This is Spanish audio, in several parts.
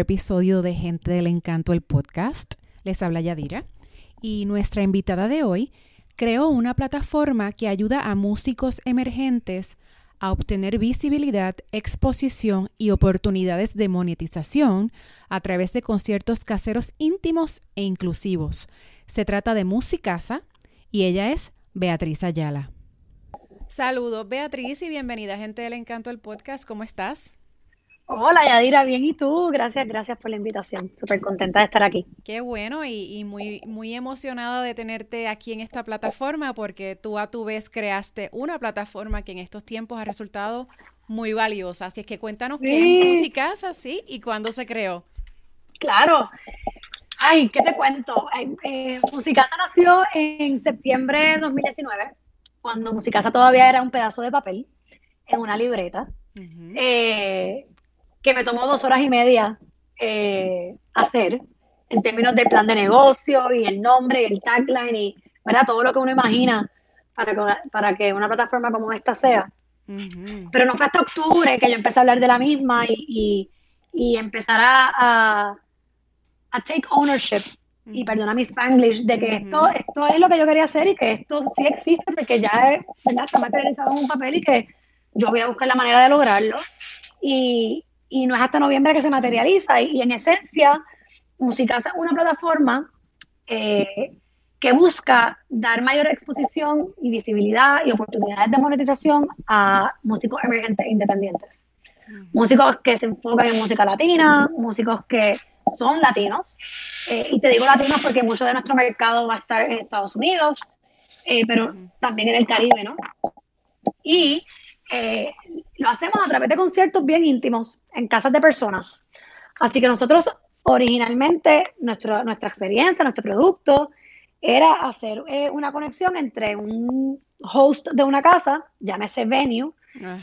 episodio de Gente del Encanto, el podcast. Les habla Yadira y nuestra invitada de hoy creó una plataforma que ayuda a músicos emergentes a obtener visibilidad, exposición y oportunidades de monetización a través de conciertos caseros íntimos e inclusivos. Se trata de Musicasa y ella es Beatriz Ayala. Saludos Beatriz y bienvenida gente del Encanto del podcast. ¿Cómo estás? Hola Yadira, bien y tú, gracias, gracias por la invitación, súper contenta de estar aquí. Qué bueno y, muy, muy emocionada de tenerte aquí en esta plataforma porque tú a tu vez creaste una plataforma que en estos tiempos ha resultado muy valiosa, así es que cuéntanos qué es Musicasa, ¿sí? ¿Y cuándo se creó? Claro, ay, ¿qué te cuento? Eh, Musicasa nació en septiembre de 2019, cuando Musicasa todavía era un pedazo de papel en una libreta que me tomó dos horas y media eh, hacer en términos del plan de negocio y el nombre y el tagline y ¿verdad? todo lo que uno imagina para que, para que una plataforma como esta sea. Pero no fue hasta octubre que yo empecé a hablar de la misma y, y, empezar a, a, take ownership y perdona mi spanglish, de que esto, esto es lo que yo quería hacer y que esto sí existe porque ya ¿verdad? está materializado en un papel y que yo voy a buscar la manera de lograrlo. Y, y no es hasta noviembre que se materializa. Y, en esencia, Musicasa es una plataforma eh, que busca dar mayor exposición y visibilidad y oportunidades de monetización a músicos emergentes e independientes. Músicos que se enfocan en música latina, músicos que son latinos. Eh, y te digo latinos porque mucho de nuestro mercado va a estar en Estados Unidos, eh, pero también en el Caribe, ¿no? Y eh, lo hacemos a través de conciertos bien íntimos en casas de personas. Así que nosotros originalmente, nuestra nuestra experiencia, nuestro producto, era hacer eh, una conexión entre un host de una casa, llámese venue,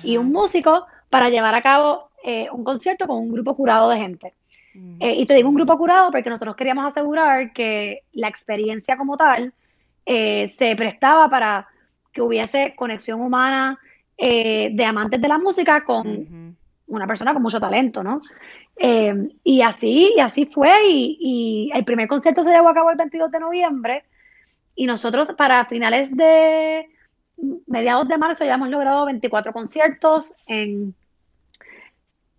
y un músico para llevar a cabo eh, un concierto con un grupo curado de gente. Mm, y te digo un grupo curado porque nosotros queríamos asegurar que la experiencia como tal se prestaba para que hubiese conexión humana, eh, de amantes de la música con una persona con mucho talento, ¿no? Eh, y así, y así fue, y, el primer concierto se llevó a cabo el 22 de noviembre, y nosotros para finales de mediados de marzo ya hemos logrado 24 conciertos en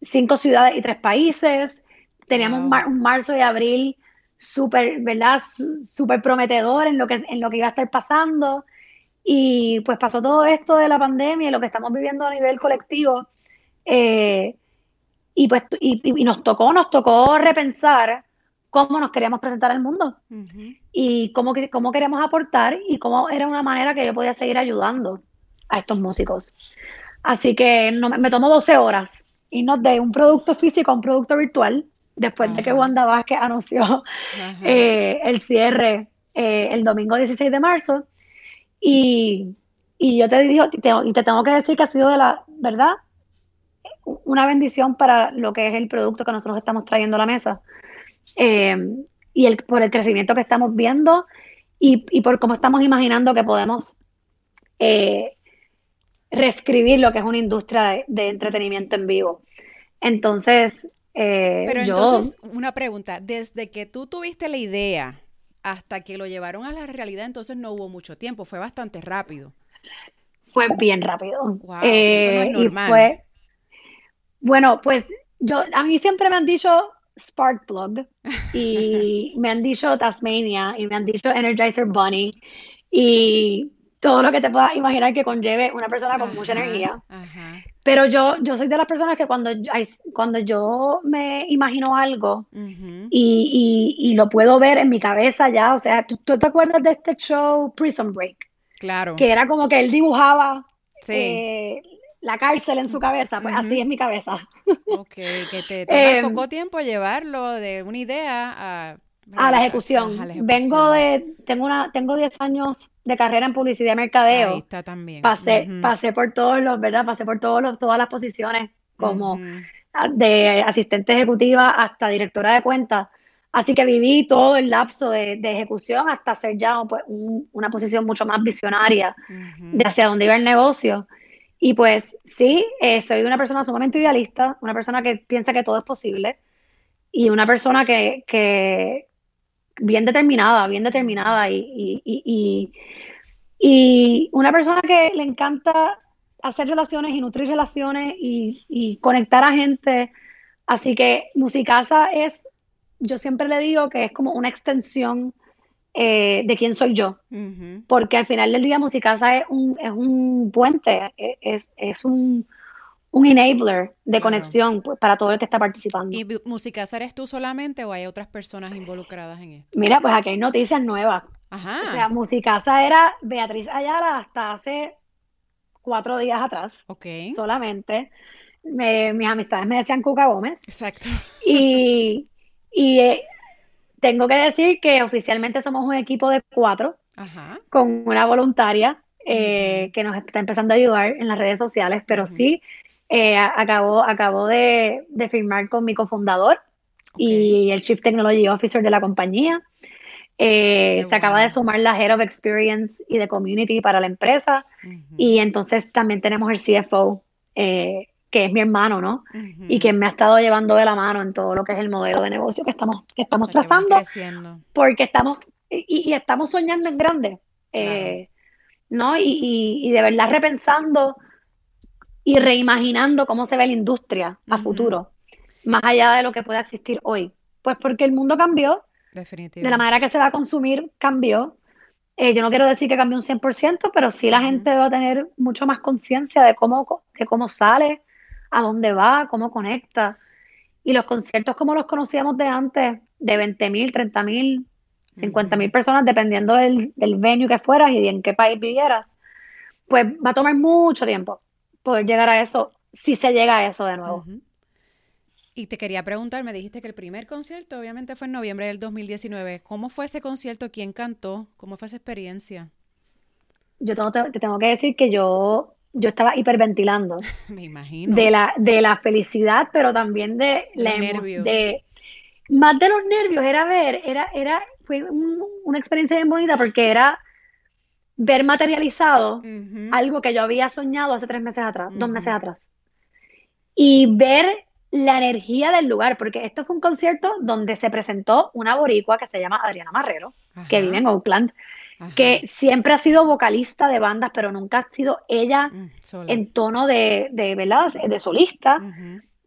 cinco ciudades y tres países. Teníamos un, marzo y abril súper, ¿verdad? Súper prometedor en lo, que, en lo que iba a estar pasando. Y pues pasó todo esto de la pandemia y lo que estamos viviendo a nivel colectivo. Eh, y pues y, nos tocó, nos tocó repensar cómo nos queríamos presentar al mundo y cómo, cómo queríamos aportar y cómo era una manera que yo podía seguir ayudando a estos músicos. Así que no, me tomó 12 horas irnos de un producto físico a un producto virtual después de que Wanda Vázquez anunció eh, el cierre eh, el domingo 16 de marzo. Y, yo te digo, y te tengo que decir que ha sido de la verdad una bendición para lo que es el producto que nosotros estamos trayendo a la mesa. Eh, y el, por el crecimiento que estamos viendo y, por cómo estamos imaginando que podemos eh, reescribir lo que es una industria de, entretenimiento en vivo. Entonces, eh, Pero entonces, una pregunta, desde que tú tuviste la idea hasta que lo llevaron a la realidad, entonces no hubo mucho tiempo, fue bastante rápido. Fue bien rápido. Wow, eso no es eh, fue, bueno, pues yo, a mí siempre me han dicho Sparkplug y me han dicho Tasmania y me han dicho Energizer Bunny y todo lo que te puedas imaginar que conlleve una persona con mucha energía. Pero yo, yo soy de las personas que cuando, cuando yo me imagino algo y, lo puedo ver en mi cabeza ya, o sea, ¿tú, te acuerdas de este show Prison Break? Claro. Que era como que él dibujaba eh, la cárcel en su cabeza, pues así es mi cabeza. Ok, que te toma em, poco tiempo llevarlo de una idea a a la, ejecución. Vengo de, tengo una, tengo 10 años de carrera en publicidad y mercadeo. Ahí está también. Pasé, pasé por todos los, ¿verdad? Pasé por todos los, todas las posiciones, como de asistente ejecutiva hasta directora de cuentas. Así que viví todo el lapso de, ejecución hasta ser ya pues, una posición mucho más visionaria de hacia dónde iba el negocio. Y pues sí, eh, soy una persona sumamente idealista, una persona que piensa que todo es posible y una persona que, que bien determinada, bien determinada y, y, y, y, una persona que le encanta hacer relaciones y nutrir relaciones y, conectar a gente. Así que Musicasa es, yo siempre le digo que es como una extensión eh, de quién soy yo. Porque al final del día Musicasa es un, es un puente, es, es un, un enabler de conexión pues, para todo el que está participando. ¿Y Musicasa eres tú solamente o hay otras personas involucradas en esto? Mira, pues aquí hay noticias nuevas. Ajá. O sea, Musicasa era Beatriz Ayala hasta hace cuatro días atrás. Ok. Solamente. mis amistades me decían Cuca Gómez. Exacto. Y, y eh, tengo que decir que oficialmente somos un equipo de cuatro con una voluntaria eh, que nos está empezando a ayudar en las redes sociales, pero sí eh, acabo, acabo de, firmar con mi cofundador y el Chief Technology Officer de la compañía. se acaba de sumar la Head of Experience y de Community para la empresa. Y entonces también tenemos el CFO, que es mi hermano, ¿no? Y que me ha estado llevando de la mano en todo lo que es el modelo de negocio que estamos, que estamos trazando. Porque estamos, y, estamos soñando en grande, eh, ¿no? Y, y, de verdad repensando y reimaginando cómo se ve la industria a futuro, más allá de lo que pueda existir hoy. Pues porque el mundo cambió, de la manera que se va a consumir cambió. Eh, yo no quiero decir que cambió un 100%, pero sí la gente va a tener mucho más conciencia de cómo, de cómo sale, a dónde va, cómo conecta. Y los conciertos como los conocíamos de antes, de 20 mil, 30 mil, 50 mil personas, dependiendo del, del, venue que fueras y de en qué país vivieras, pues va a tomar mucho tiempo poder llegar a eso, si se llega a eso de nuevo. Y te quería preguntar, me dijiste que el primer concierto obviamente fue en noviembre del 2019. ¿Cómo fue ese concierto? ¿Quién cantó? ¿Cómo fue esa experiencia? Yo tengo, te tengo que decir que yo yo estaba hiperventilando. Me imagino. De la, de la felicidad, pero también de la emoción. De, más de los nervios, era ver, era, era, fue una experiencia bien bonita porque era ver materializado algo que yo había soñado hace tres meses atrás, dos meses atrás. Y ver la energía del lugar, porque esto fue un concierto donde se presentó una boricua que se llama Adriana Marrero, que vive en Oakland, que siempre ha sido vocalista de bandas, pero nunca ha sido ella mm, en tono de, de, de solista,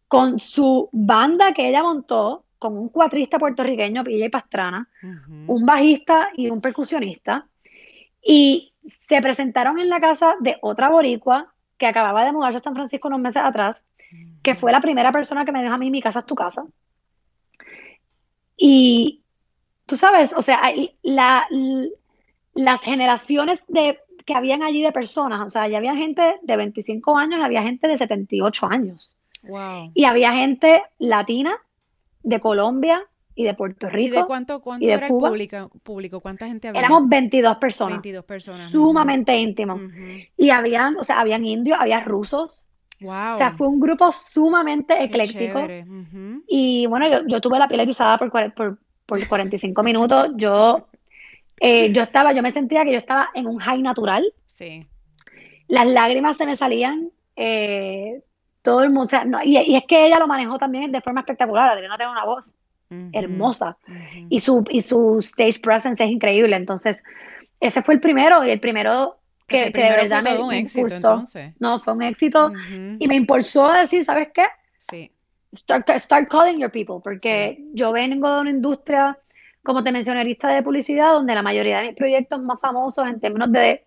con su banda que ella montó, con un cuatrista puertorriqueño, PJ Pastrana, un bajista y un percusionista, y se presentaron en la casa de otra boricua que acababa de mudarse a San Francisco unos meses atrás, que fue la primera persona que me dijo a mí, mi casa es tu casa. Y tú sabes, o sea, la, las generaciones de, que habían allí de personas, o sea, ya había gente de 25 años, había gente de 78 años. Wow. Y había gente latina, de Colombia y de Puerto Rico. ¿Y de cuánto, cuánto era el público, ¿Cuánta gente había? Éramos 22 personas. 22 personas. Sumamente íntimos. Y habían, o sea, habían indios, había rusos. Wow. O sea, fue un grupo sumamente ecléctico. Y bueno, yo, yo, tuve la piel erizada por, por, por 45 minutos. Yo eh, yo estaba, yo me sentía que yo estaba en un high natural. Sí. Las lágrimas se me salían. Eh, todo el mundo, o sea, no, y, es que ella lo manejó también de forma espectacular. Adriana tiene una voz hermosa y, su, y su stage presence es increíble. Entonces, ese fue el primero y el primero que, de verdad me, un éxito, Entonces. No, fue un éxito y me impulsó a decir, ¿sabes qué? Sí. Start, start calling your people, porque yo vengo de una industria como te mencioné, lista de publicidad, donde la mayoría de mis proyectos más famosos en términos de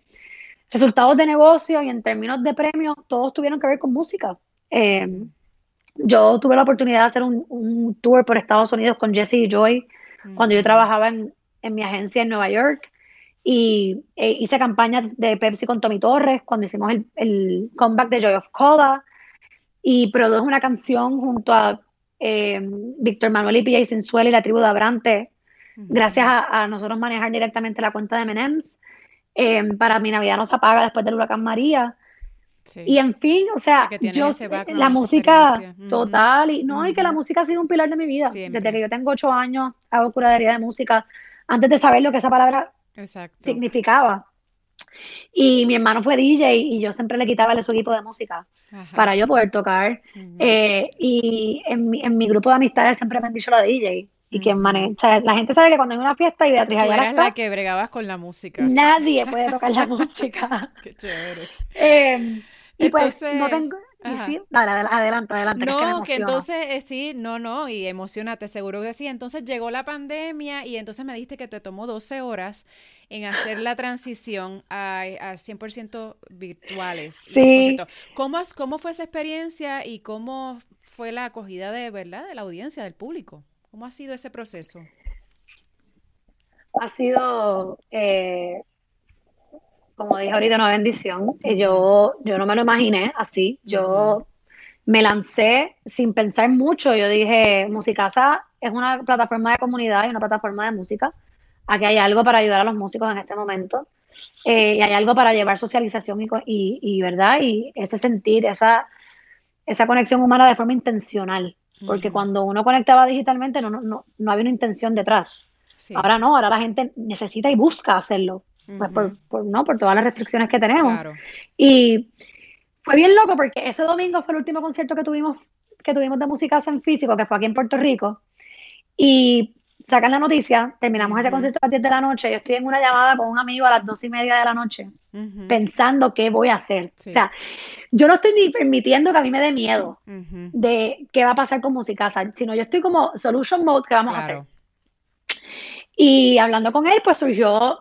resultados de negocio y en términos de premios, todos tuvieron que ver con música. Eh, yo tuve la oportunidad de hacer un, tour por Estados Unidos con Jesse y Joy cuando yo trabajaba en, mi agencia en Nueva York y e hice campaña de Pepsi con Tommy Torres cuando hicimos el, comeback de Joy of Coda y produjo una canción junto a eh, Víctor Manuel y y Sensuel y la tribu de Abrante gracias a, nosotros manejar directamente la cuenta de Menems. Em, para mi Navidad no se apaga después del huracán María. Y en fin, o sea, yo, la música total, y no, y que la música ha sido un pilar de mi vida. Desde que yo tengo ocho años hago curadería de música, antes de saber lo que esa palabra significaba. Y mi hermano fue DJ y yo siempre le quitaba su equipo de música para yo poder tocar. Eh, y en mi, en mi grupo de amistades siempre me han dicho la DJ. Y quien maneja, la gente sabe que cuando hay una fiesta y Beatriz Ayala eras la que bregabas con la música. Nadie puede tocar la música. Qué chévere. Eh, y pues no tengo, sí, dale, adelante, adelante. No, que, entonces eh, sí, no, no, y emocionate, seguro que sí. Entonces llegó la pandemia y entonces me dijiste que te tomó 12 horas en hacer la transición a, a 100% virtuales. Sí. ¿Cómo, ¿Cómo fue esa experiencia y cómo fue la acogida de verdad de la audiencia, del público? ¿Cómo ha sido ese proceso? Ha sido eh, como dije ahorita, una bendición. Y yo, yo no me lo imaginé así. Yo me lancé sin pensar mucho. Yo dije, Musicasa es una plataforma de comunidad y una plataforma de música. Aquí hay algo para ayudar a los músicos en este momento. Eh, y hay algo para llevar socialización y, y, verdad y ese sentir, esa, esa conexión humana de forma intencional. Porque cuando uno conectaba digitalmente no, no, no, no había una intención detrás. Ahora no, ahora la gente necesita y busca hacerlo pues por, ¿no? por todas las restricciones que tenemos. Y fue bien loco porque ese domingo fue el último concierto que tuvimos, que tuvimos de música en físico, que fue aquí en Puerto Rico. Y sacan la noticia, terminamos ese concierto a las 10 de la noche, yo estoy en una llamada con un amigo a las 2 y media de la noche, pensando qué voy a hacer. O sea, yo no estoy ni permitiendo que a mí me dé miedo de qué va a pasar con música, sino yo estoy como solution mode, ¿qué vamos a hacer? Y hablando con él, pues surgió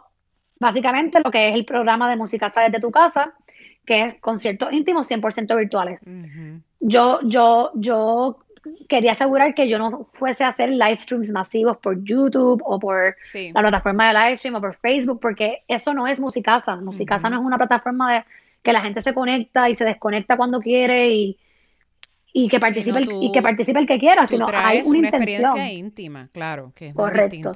básicamente lo que es el programa de música Sabes de tu casa, que es conciertos íntimos 100% virtuales. Yo, yo, yo quería asegurar que yo no fuese a hacer live streams masivos por YouTube o por la plataforma de live stream o por Facebook, porque eso no es Musicasa. Musicasa no es una plataforma de que la gente se conecta y se desconecta cuando quiere y, y que participe el, y que participe el que quiera, sino hay una, experiencia íntima, claro, que es Correcto.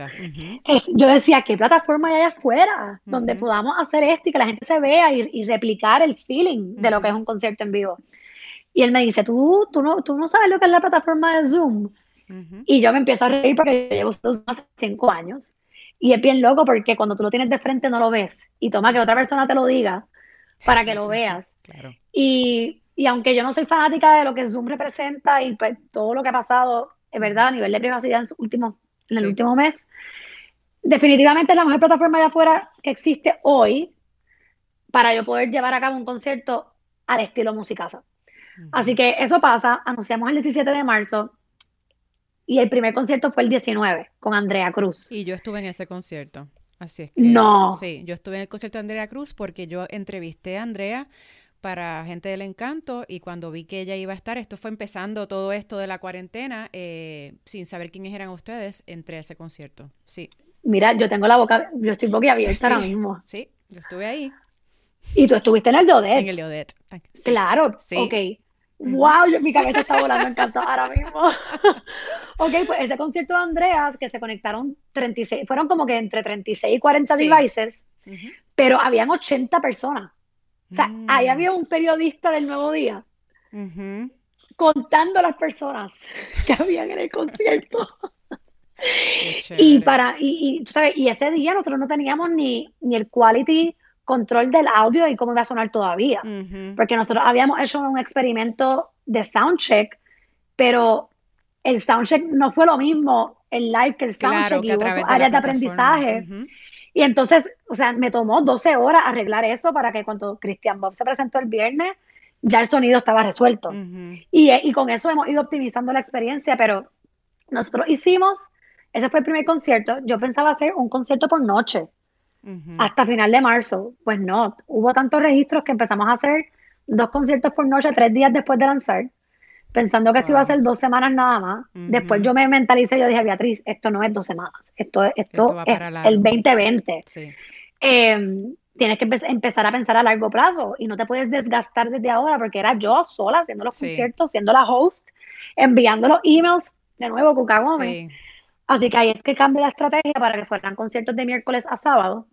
yo decía, ¿qué plataforma hay allá afuera donde podamos hacer esto y que la gente se vea y, replicar el feeling de lo que es un concierto en vivo? Y él me dice, ¿tú, tú, no, tú no sabes lo que es la plataforma de Zoom. Y yo me empiezo a reír porque yo llevo Zoom hace cinco años. Y es bien loco porque cuando tú lo tienes de frente no lo ves. Y toma que otra persona te lo diga para que lo veas. Claro. Y y aunque yo no soy fanática de lo que Zoom representa y pues, todo lo que ha pasado, es verdad, a nivel de privacidad en, su último, en el último mes, definitivamente es la mejor plataforma de afuera que existe hoy para yo poder llevar a cabo un concierto al estilo Musicasa. Así que eso pasa, anunciamos el 17 de marzo y el primer concierto fue el 19 con Andrea Cruz. Y yo estuve en ese concierto. Así es que. No. Sí, yo estuve en el concierto de Andrea Cruz porque yo entrevisté a Andrea para Gente del Encanto y cuando vi que ella iba a estar, esto fue empezando todo esto de la cuarentena, eh, sin saber quiénes eran ustedes, entré a ese concierto. Sí. Mira, yo tengo la boca, yo estoy boquiabierta ahora mismo. Sí, yo estuve ahí. Y tú estuviste en el de En el de Claro, sí. ok. Wow, mi cabeza está volando encantada ahora mismo. ok, pues ese concierto de Andreas, que se conectaron 36, fueron como que entre 36 y 40 devices, pero habían 80 personas. O sea, ahí mm. había un periodista del Nuevo Día contando a las personas que habían en el concierto. y para, y, y, ¿sabes? y ese día nosotros no teníamos ni, ni el quality control del audio y cómo iba a sonar todavía. Porque nosotros habíamos hecho un experimento de soundcheck, pero el soundcheck no fue lo mismo el live que el soundcheck y hubo áreas de aprendizaje. Y entonces, o sea, me tomó 12 horas arreglar eso para que cuando Christian Bob se presentó el viernes, ya el sonido estaba resuelto. y, y, con eso hemos ido optimizando la experiencia, pero nosotros hicimos, ese fue el primer concierto, yo pensaba hacer un concierto por noche, hasta final de marzo. Pues no, hubo tantos registros que empezamos a hacer dos conciertos por noche tres días después de lanzar pensando que esto iba a ser dos semanas nada más. Después yo me mentalicé, yo dije, Beatriz, esto no es dos semanas, esto, esto, es el 2020. Em, tienes que empezar a pensar a largo plazo y no te puedes desgastar desde ahora porque era yo sola haciendo los conciertos, siendo la host, enviando los emails, de nuevo, Cuca Gómez. Así que ahí es que cambia la estrategia para que fueran conciertos de miércoles a sábado.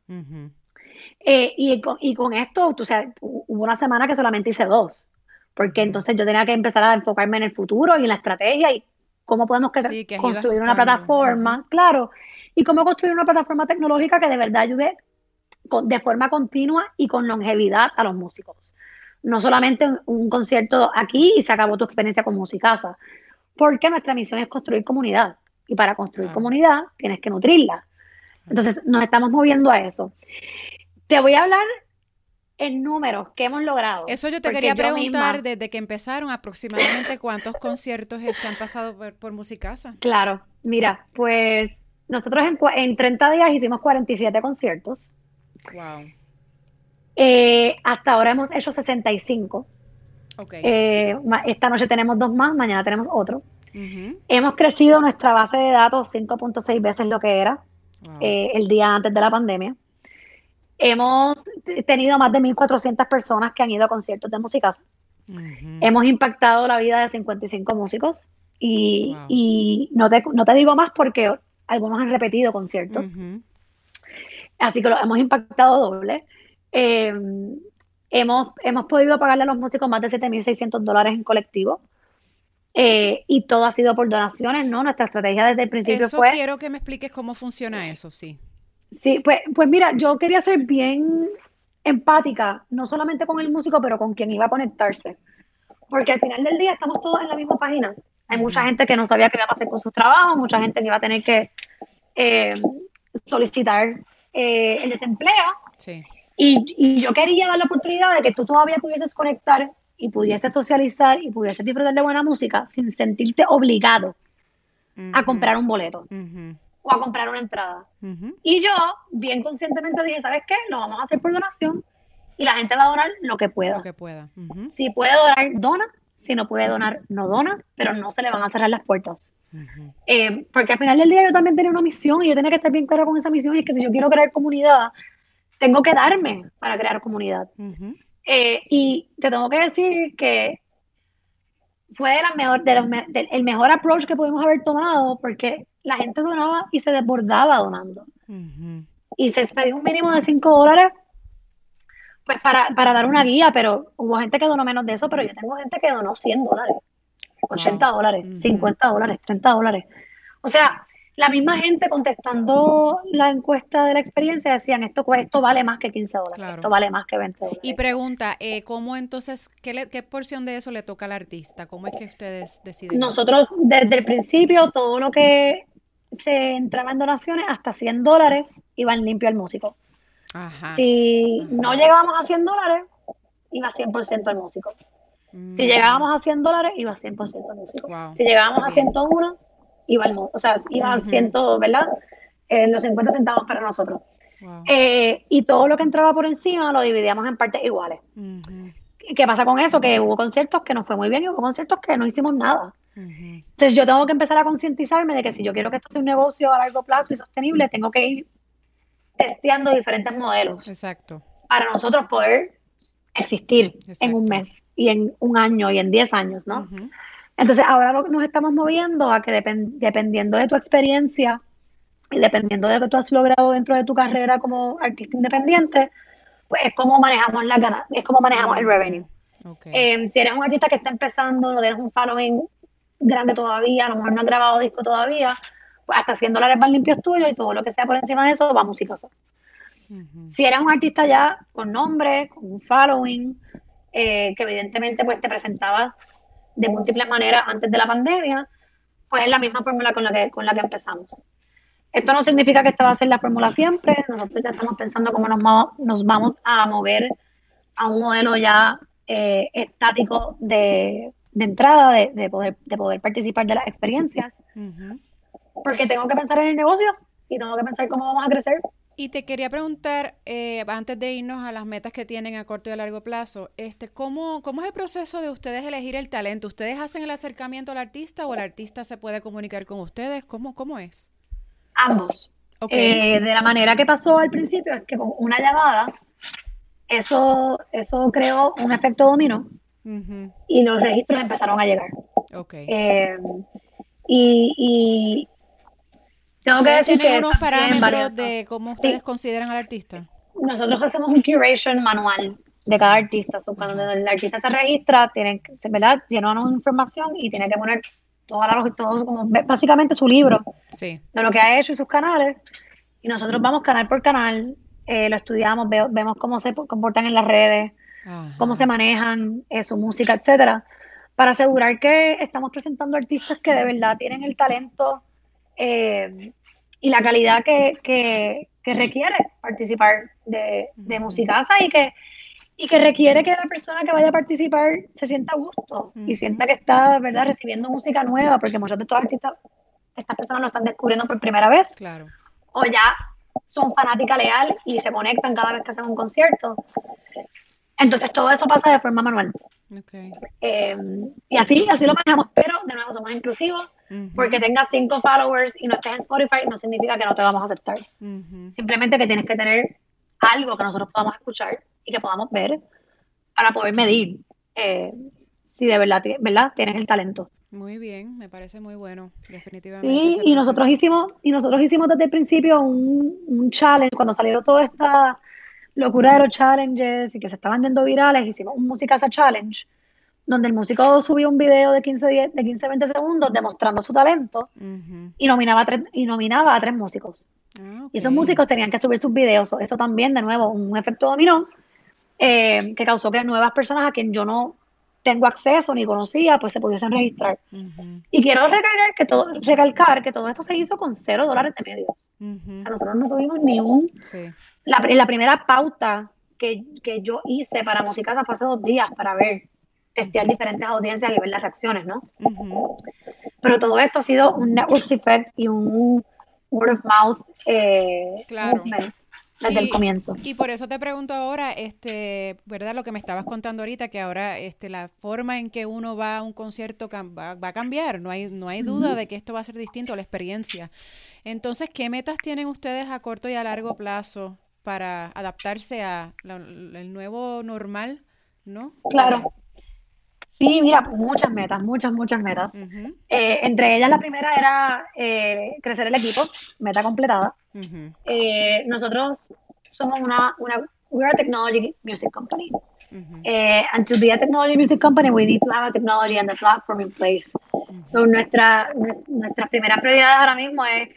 Eh, y, con, y con esto, tú, o hubo una semana que solamente hice dos porque entonces yo tenía que empezar a enfocarme en el futuro y en la estrategia y cómo podemos construir una plataforma, claro, y cómo construir una plataforma tecnológica que de verdad ayude de forma continua y con longevidad a los músicos. No solamente un concierto aquí y se acabó tu experiencia con Musicasa, porque nuestra misión es construir comunidad y para construir comunidad tienes que nutrirla. Entonces nos estamos moviendo a eso. Te voy a hablar en números que hemos logrado. Eso yo te quería preguntar, desde que empezaron, aproximadamente cuántos conciertos este han pasado por, por Musicasa. Claro, mira, pues nosotros en, en 30 días hicimos 47 conciertos. Wow. Eh, hasta ahora hemos hecho 65. Okay. Eh, esta noche tenemos dos más, mañana tenemos otro. Hemos crecido nuestra base de datos 5.6 veces lo que era eh, el día antes de la pandemia. Hemos tenido más de 1.400 personas que han ido a conciertos de música. Hemos impactado la vida de 55 músicos y, no, te, no te digo más porque algunos han repetido conciertos. Así que lo hemos impactado doble. Eh, hemos, hemos podido pagarle a los músicos más de 7.600 dólares en colectivo. Eh, y todo ha sido por donaciones, ¿no? Nuestra estrategia desde el principio eso quiero que me expliques cómo funciona eso, sí. Sí, pues, pues mira, yo quería ser bien empática, no solamente con el músico, pero con quien iba a conectarse. Porque al final del día estamos todos en la misma página. Hay mucha gente que no sabía qué iba a hacer con sus trabajos, mucha gente que iba a tener que eh, solicitar eh, el desempleo. Sí. Y, yo quería dar la oportunidad de que tú todavía pudieses conectar y pudieses socializar y pudieses disfrutar de buena música sin sentirte obligado a comprar un boleto o a comprar una entrada. Y yo, bien conscientemente, dije, ¿sabes qué? Lo vamos a hacer por donación y la gente va a donar lo que pueda. Lo que pueda. Si puede donar, dona. Si no puede donar, no dona, pero no se le van a cerrar las puertas. Eh, porque al final del día yo también tenía una misión y yo tenía que estar bien clara con esa misión y es que si yo quiero crear comunidad, tengo que darme para crear comunidad. Eh, y te tengo que decir que fue la mejor, de el mejor approach que pudimos haber tomado porque la gente donaba y se desbordaba donando. Y se pedía un mínimo de 5 dólares pues para, para, dar una guía, pero hubo gente que donó menos de eso, pero yo tengo gente que donó 100 dólares. 80 dólares, 50 dólares, 30 dólares. O sea, la misma gente contestando la encuesta de la experiencia decían esto, esto vale más que 15 dólares, esto vale más que 20 dólares. Y pregunta, eh, ¿cómo entonces, qué, qué porción de eso le toca al artista? ¿Cómo es que ustedes deciden? Nosotros desde el principio todo lo que se entraba en donaciones hasta 100 dólares iban limpio al músico. Ajá. Si no llegábamos a 100 dólares, iba 100% al músico. Si llegábamos a 100 dólares, iba 100% al músico. Si llegábamos a 101, iba al músico. O sea, iba a 100, ¿verdad? Eh, los 50 centavos para nosotros. Eh, y todo lo que entraba por encima lo dividíamos en partes iguales. ¿Qué pasa con eso? Que hubo conciertos que nos fue muy bien y hubo conciertos que no hicimos nada. Entonces yo tengo que empezar a concientizarme de que si yo quiero que esto sea un negocio a largo plazo y sostenible, tengo que ir testeando diferentes modelos. Exacto. Para nosotros poder existir en un mes y en un año y en 10 años, ¿no? Entonces ahora nos estamos moviendo a que dependiendo de tu experiencia y dependiendo de lo que tú has logrado dentro de tu carrera como artista independiente, pues es como manejamos la es como manejamos el revenue. Em, si eres un artista que está empezando, no tienes un following grande todavía, a lo mejor no has grabado disco todavía, pues hasta 100 dólares van limpios tuyos y todo lo que sea por encima de eso va a musicosa. Si eres un artista ya con nombre, con un following, eh, que evidentemente pues te presentaba de múltiples maneras antes de la pandemia, pues es la misma fórmula con la que, con la que empezamos. Esto no significa que esta va a ser la fórmula siempre, nosotros ya estamos pensando cómo nos, nos vamos a mover a un modelo ya eh, estático de, de entrada, de, de, poder, de poder participar de las experiencias, porque tengo que pensar en el negocio y tengo que pensar cómo vamos a crecer. Y te quería preguntar, eh, antes de irnos a las metas que tienen a corto y a largo plazo, este, ¿cómo, ¿cómo es el proceso de ustedes elegir el talento? ¿Ustedes hacen el acercamiento al artista o el artista se puede comunicar con ustedes? ¿Cómo, cómo es? Ambos. Eh, de la manera que pasó al principio, es que con una llamada, eso, eso creó un efecto dominó y los registros empezaron a llegar. Okay. Eh, y, tengo que decir que unos parámetros de cómo ustedes consideran al artista. Nosotros hacemos un curation manual de cada artista. cuando el artista se registra, tienen ¿verdad? Llenan una información y tiene que poner toda la todo como básicamente su libro de lo que ha hecho y sus canales. Y nosotros vamos canal por canal eh, lo estudiamos, vemos cómo se comportan en las redes, cómo se manejan eh, su música, etcétera, para asegurar que estamos presentando artistas que de verdad tienen el talento eh, y la calidad que, que, requiere participar de, de Musicasa y que, y que requiere que la persona que vaya a participar se sienta a gusto y sienta que está, ¿verdad?, recibiendo música nueva, porque muchos de estos artistas, estas personas lo están descubriendo por primera vez. Claro. O ya son fanática leal y se conectan cada vez que hacen un concierto. Entonces todo eso pasa de forma manual. Eh, y así, así lo manejamos, pero de nuevo somos inclusivos, porque tengas cinco followers y no estés en Spotify no significa que no te vamos a aceptar. Simplemente que tienes que tener algo que nosotros podamos escuchar y que podamos ver para poder medir eh, si de verdad, verdad tienes el talento. Muy bien, me parece muy bueno, definitivamente. Sí, y nosotros hicimos, y nosotros hicimos desde el principio un, un challenge, cuando salieron toda esta locura de los challenges y que se estaban yendo virales, hicimos un Musicasa Challenge, donde el músico subió un video de 15, de 15 20 segundos demostrando su talento y, nominaba a tres, y nominaba a tres músicos. Ah, y esos músicos tenían que subir sus videos. Eso también, de nuevo, un efecto dominó eh, que causó que nuevas personas a quien yo no tengo acceso ni conocía, pues se pudiesen registrar. Y quiero recalcar que, todo, recalcar que todo esto se hizo con cero dólares de medios. nosotros no tuvimos ni un... La, la primera pauta que, yo hice para Musicasa fue hace dos días para ver, testear diferentes audiencias y ver las reacciones, ¿no? Pero todo esto ha sido un network effect y un word of mouth eh, claro desde el comienzo. Y por eso te pregunto ahora, este, ¿verdad? Lo que me estabas contando ahorita, que ahora este, la forma en que uno va a un concierto va, a cambiar, no hay, no hay duda de que esto va a ser distinto a la experiencia. Entonces, ¿qué metas tienen ustedes a corto y a largo plazo para adaptarse a el nuevo normal, no? Claro. Sí, mira, muchas metas, muchas, muchas metas. Eh, entre ellas la primera era eh, crecer el equipo, meta completada. Eh, nosotros somos una, una, we are a technology music company. and to be a technology music company, we need to have a technology and the platform in place. So nuestra, nuestra primera prioridad ahora mismo es,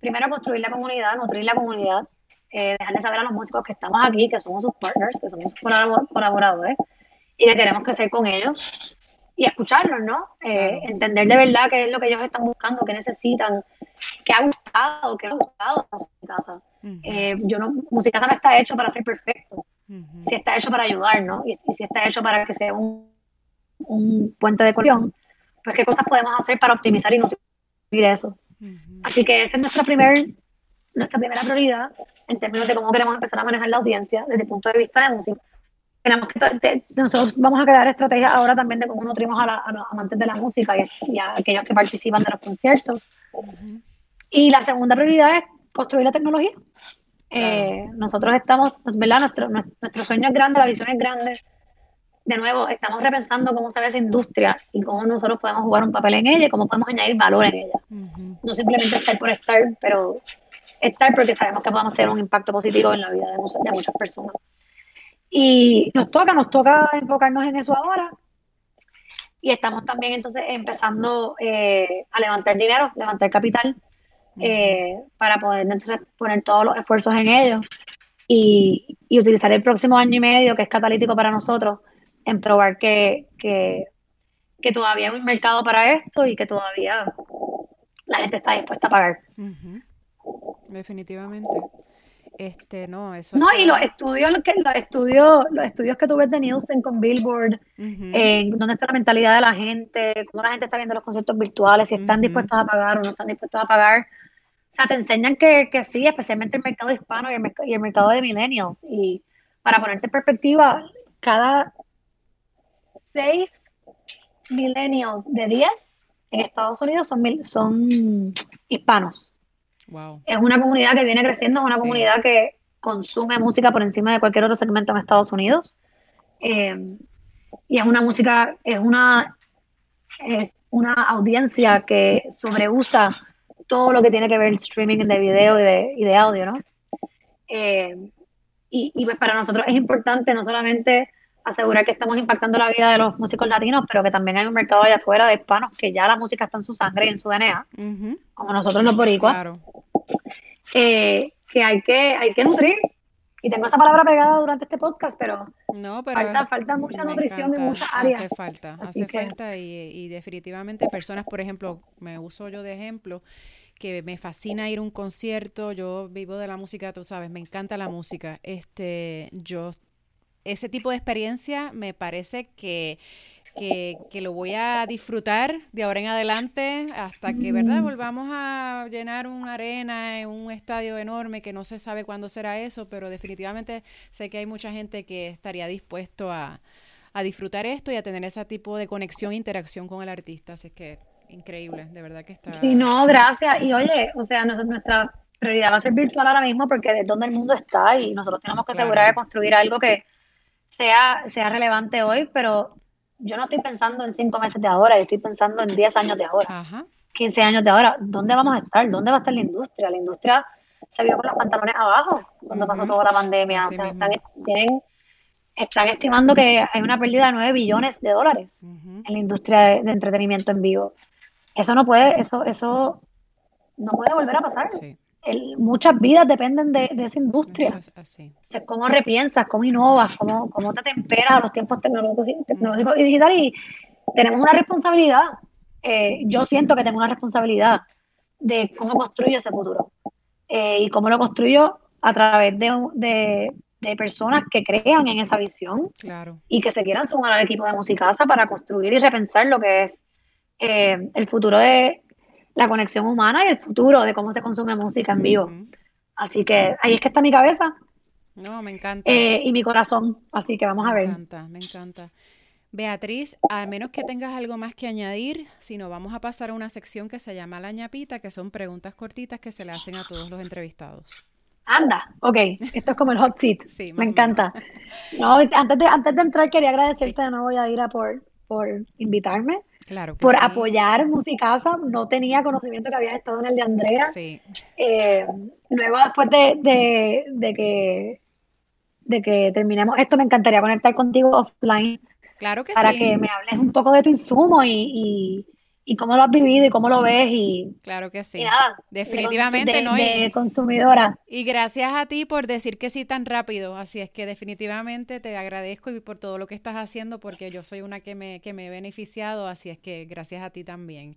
primero, construir la comunidad, nutrir la comunidad, dejarle saber a los músicos que estamos aquí, que somos sus partners, que somos colaboradores, y que queremos crecer con ellos y escucharlos, ¿no? Eh, entender de verdad qué es lo que ellos están buscando, qué necesitan, qué ha gustado, qué ha gustado Musicasa. Eh, yo no, Musicasa no está hecho para ser perfecto, si está hecho para ayudar, ¿no? Y, si está hecho para que sea un, un puente de conexión, pues qué cosas podemos hacer para optimizar y nutrir eso. Así que esa es nuestra, primer, nuestra primera prioridad en términos de cómo queremos empezar a manejar la audiencia desde el punto de vista de música tenemos que, nosotros vamos a crear estrategias ahora también de cómo nutrimos a, a los amantes de la música y, a aquellos que participan de los conciertos. Y la segunda prioridad es construir la tecnología. Eh, nosotros estamos, ¿verdad? Nuestro, nuestro sueño es grande, la visión es grande. De nuevo, estamos repensando cómo se ve esa industria y cómo nosotros podemos jugar un papel en ella y cómo podemos añadir valor en ella. No simplemente estar por estar, pero estar porque sabemos que podemos tener un impacto positivo en la vida de muchas personas. Y nos toca, nos toca enfocarnos en eso ahora. Y estamos también entonces empezando eh, a levantar dinero, levantar capital, eh, para poder entonces poner todos los esfuerzos en ello y, utilizar el próximo año y medio, que es catalítico para nosotros, en probar que, que, todavía hay un mercado para esto y que todavía la gente está dispuesta a pagar. Definitivamente. Este, no, eso No, y los estudios, que, los estudios, los estudios que tú ves de Nielsen con Billboard, eh, dónde está la mentalidad de la gente, cómo la gente está viendo los conciertos virtuales, si están dispuestos a pagar o no están dispuestos a pagar. O sea, te enseñan que, que sí, especialmente el mercado hispano y el, y el mercado de millennials. Y para ponerte en perspectiva, cada seis millennials de 10 en Estados Unidos son, son hispanos. Es una comunidad que viene creciendo, es una comunidad que consume música por encima de cualquier otro segmento en Estados Unidos. Eh, y es una música, es una, es una audiencia que sobreusa todo lo que tiene que ver el streaming de video y de, y de audio, ¿no? Eh, y, y pues para nosotros es importante no solamente asegurar que estamos impactando la vida de los músicos latinos, pero que también hay un mercado allá afuera de hispanos que ya la música está en su sangre y en su DNA, como nosotros los boricuas, eh, que hay que hay que nutrir. Y tengo esa palabra pegada durante este podcast, pero, no, pero falta, falta mucha nutrición en muchas áreas. Hace falta, hace falta y, y, definitivamente personas, por ejemplo, me uso yo de ejemplo, que me fascina ir a un concierto, yo vivo de la música, tú sabes, me encanta la música. Este, yo, ese tipo de experiencia me parece que que, que, lo voy a disfrutar de ahora en adelante hasta que, ¿verdad? Mm. Volvamos a llenar una arena en un estadio enorme que no se sabe cuándo será eso, pero definitivamente sé que hay mucha gente que estaría dispuesto a, a disfrutar esto y a tener ese tipo de conexión e interacción con el artista. Así que increíble, de verdad que está. Sí, no, gracias. Y oye, o sea, nuestra prioridad va a ser virtual ahora mismo porque de donde el mundo está y nosotros tenemos que asegurar de construir algo que sea, sea relevante hoy, pero yo no estoy pensando en cinco meses de ahora, yo estoy pensando en diez años de ahora, 15 años de ahora. ¿Dónde vamos a estar? ¿Dónde va a estar la industria? La industria se vio con los pantalones abajo cuando pasó toda la pandemia. están, tienen, están estimando que hay una pérdida de 9 billones de dólares en la industria de, entretenimiento en vivo. Eso no puede, eso, eso no puede volver a pasar muchas vidas dependen de, esa industria. cómo repiensas, cómo innovas, cómo, cómo te temperas a los tiempos tecnológicos, tecnológicos y digitales. Y tenemos una responsabilidad. Eh, yo siento que tengo una responsabilidad de cómo construyo ese futuro. Eh, y cómo lo construyo a través de, de, personas que crean en esa visión y que se quieran sumar al equipo de Musicasa para construir y repensar lo que es eh, el futuro de, la conexión humana y el futuro de cómo se consume música en vivo. Así que ahí es que está mi cabeza. No, me encanta. Eh, y mi corazón. Así que vamos a ver. Me encanta, me encanta. Beatriz, al menos que tengas algo más que añadir, si no, vamos a pasar a una sección que se llama La ñapita, que son preguntas cortitas que se le hacen a todos los entrevistados. Anda, ok, esto es como el hot seat. Sí, me encanta. No, antes de, antes de entrar quería agradecerte de nuevo, Yadira, por, por invitarme por apoyar Musicasa. No tenía conocimiento que había estado en el de Andrea. Eh, luego, después de, de, que, de que terminemos esto, me encantaría conectar contigo offline. Claro que para que me hables un poco de tu insumo y, y cómo lo has vivido y cómo lo ves y claro que sí. definitivamente no de consumidora. y gracias a ti por decir que sí tan rápido. Así es que definitivamente te agradezco y por todo lo que estás haciendo porque yo soy una que me que me he beneficiado así es que gracias a ti también.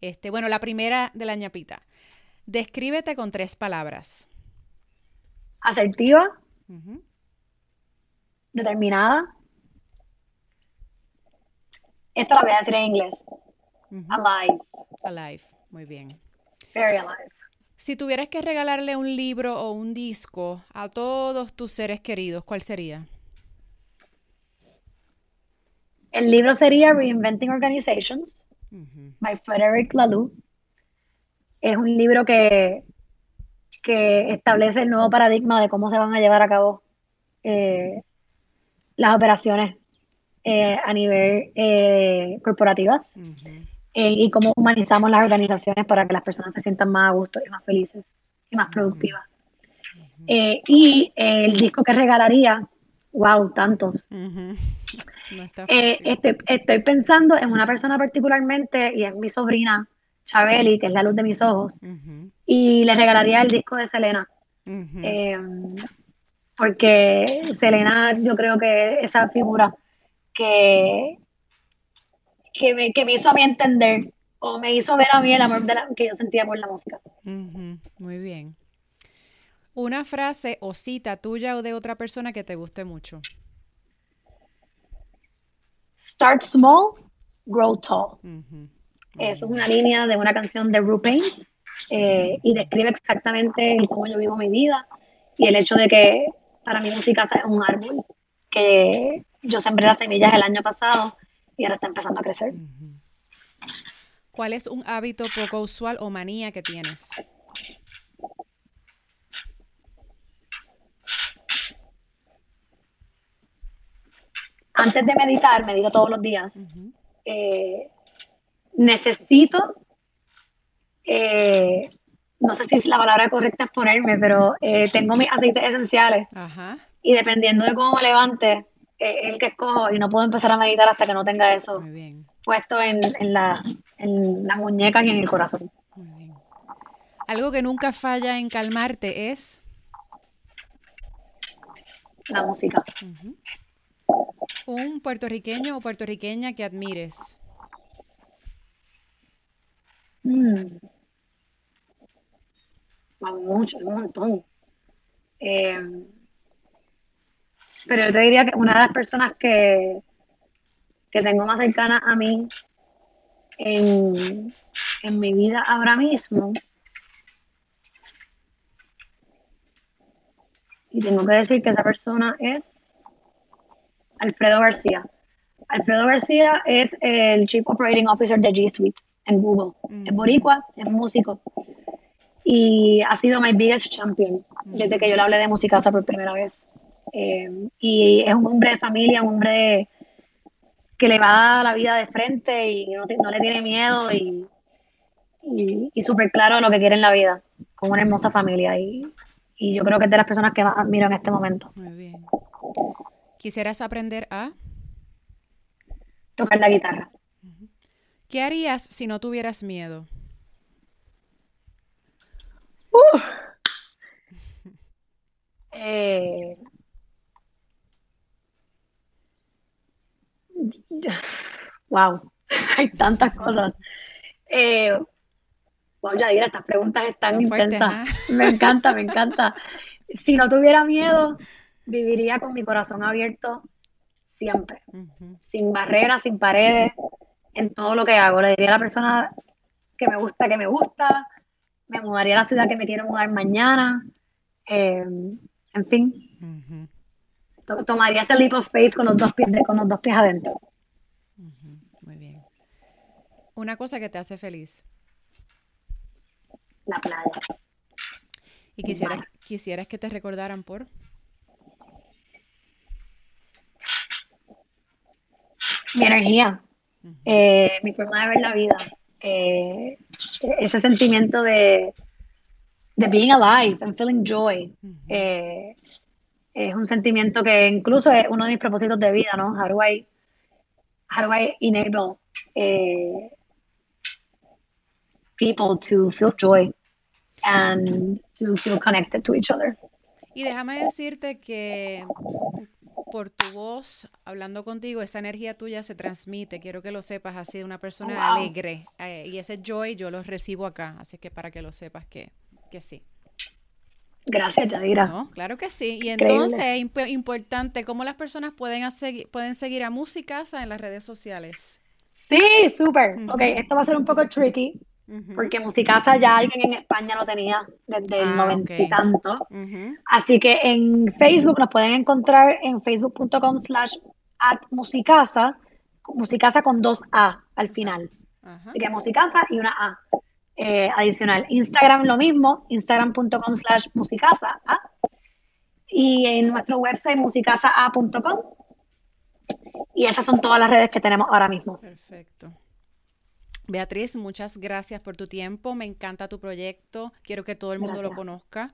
Este bueno la primera de la ñapita. Descríbete con tres palabras. Asertiva. Determinada. Esto lo voy a decir en inglés Alive. Alive, muy bien. Very alive. Si tuvieras que regalarle un libro o un disco a todos tus seres queridos, ¿cuál sería? El libro sería Reinventing Organizations by Frederick Laloux. Es un libro que, que establece el nuevo paradigma de cómo se van a llevar a cabo eh, las operaciones eh, a nivel eh, corporativas eh, y cómo humanizamos las organizaciones para que las personas se sientan más a gusto y más felices y más productivas. Eh, y el disco que regalaría, wow, tantos. Eh, estoy, estoy, pensando en una persona particularmente y es mi sobrina Chabeli, que es la luz de mis ojos, y le regalaría el disco de Selena. porque Selena, yo creo que esa figura que, que me, que me hizo a mí entender o me hizo ver a mí el amor de la, que yo sentía por la música. Muy bien. Una frase o cita tuya o de otra persona que te guste mucho. Start small, grow tall. Eso es una línea de una canción de Rupain eh, y describe exactamente cómo yo vivo mi vida y el hecho de que para mí música es un árbol que yo sembré las semillas el año pasado y ahora está empezando a crecer. ¿Cuál es un hábito poco usual o manía que tienes? Antes de meditar, medito todos los días. Eh, necesito, eh, no sé si la palabra correcta es ponerme, pero eh, tengo mis aceites esenciales. Y dependiendo de cómo me levante, el que escojo y no puedo empezar a meditar hasta que no tenga eso puesto en, en, la, en las muñecas y en el corazón. Algo que nunca falla en calmarte es. la música. Un puertorriqueño o puertorriqueña que admires. Mm. Mucho, un montón. Eh, pero yo te diría que una de las personas que, que tengo más cercana a mí en, en mi vida ahora mismo, y tengo que decir que esa persona es Alfredo García. Alfredo García es el Chief Operating Officer de G Suite en Google. Es boricua, es músico. Y ha sido my biggest champion desde que yo le hablé de musicasa por primera vez. Eh, y es un hombre de familia, un hombre que le va la vida de frente y no, le tiene miedo y, y, súper claro lo que quiere en la vida, con una hermosa familia. Y, y yo creo que es de las personas que más admiro en este momento. Muy bien. ¿Quisieras aprender a? Tocar la guitarra. ¿Qué harías si no tuvieras miedo? Eh, wow, hay tantas cosas. Eh, wow, Yadira, estas preguntas están intensas. Me encanta, me encanta. Si no tuviera miedo, viviría con mi corazón abierto siempre, sin barreras, sin paredes, en todo lo que hago. Le diría a la persona que me gusta, que me gusta, me mudaría a la ciudad que me quiero mudar mañana, eh, en fin. Tomaría ese leap of faith con los dos pies, con los dos pies adentro. Muy bien. Una cosa que te hace feliz. La playa. ¿Y quisieras, quisieras que te recordaran por? mi energía, eh, mi forma de ver la vida, eh, ese sentimiento de, de being alive and feeling joy. Eh, es un sentimiento que incluso es uno de mis propósitos de vida, ¿no? How do I, how do I enable people to feel joy and to feel connected to each other? Y déjame decirte que por tu voz, hablando contigo, esa energía tuya se transmite. Quiero que lo sepas, así de una persona alegre. Eh, y ese joy yo lo recibo acá. Así que para que lo sepas que, que sí. Gracias, Yadira. claro que sí. Y entonces, es importante, ¿cómo las personas pueden, hacer, pueden seguir a Musicasa en las redes sociales? Sí, súper. Ok, esto va a ser un poco tricky, porque Musicasa ya alguien en España lo tenía desde el ah, noventa y tanto. Así que en Facebook nos pueden encontrar en facebook.com slash at musicasa, musicasa con dos A al final. Sería musicasa y una A eh, adicional. Instagram lo mismo, instagram.com slash musicasa. Y en nuestro website musicasa.com. Y esas son todas las redes que tenemos ahora mismo. Perfecto. Beatriz, muchas gracias por tu tiempo. Me encanta tu proyecto. Quiero que todo el mundo lo conozca.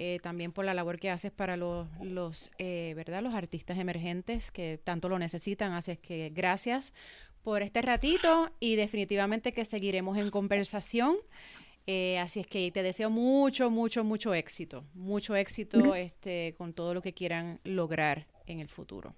Eh, también por la labor que haces para los, los eh, ¿verdad? los artistas emergentes que tanto lo necesitan. Así es que gracias por este ratito y definitivamente que seguiremos en conversación. Eh, así es que te deseo mucho, mucho, mucho éxito. Mucho éxito este, con todo lo que quieran lograr en el futuro.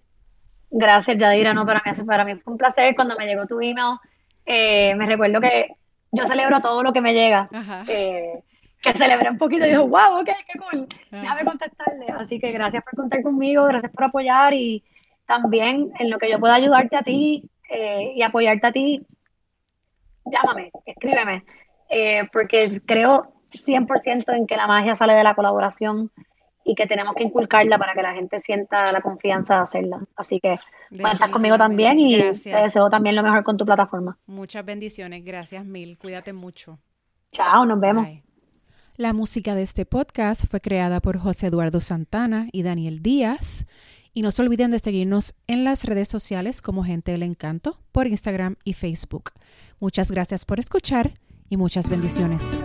Gracias, Yadira. No, para mí, para mí fue un placer cuando me llegó tu email eh, me recuerdo que yo celebro todo lo que me llega. Eh, que celebré un poquito y dije, wow, ok, qué cool. Déjame contestarle. Así que gracias por contar conmigo, gracias por apoyar y también en lo que yo pueda ayudarte a ti eh, y apoyarte a ti, llámame, escríbeme, porque creo 100% en que la magia sale de la colaboración y que tenemos que inculcarla para que la gente sienta la confianza de hacerla. Así que cuentas conmigo también y te deseo también lo mejor con tu plataforma. Muchas bendiciones, gracias mil, cuídate mucho. Chao, nos vemos. La música de este podcast fue creada por José Eduardo Santana y Daniel Díaz. Y no se olviden de seguirnos en las redes sociales como Gente del Encanto por Instagram y Facebook. Muchas gracias por escuchar y muchas bendiciones.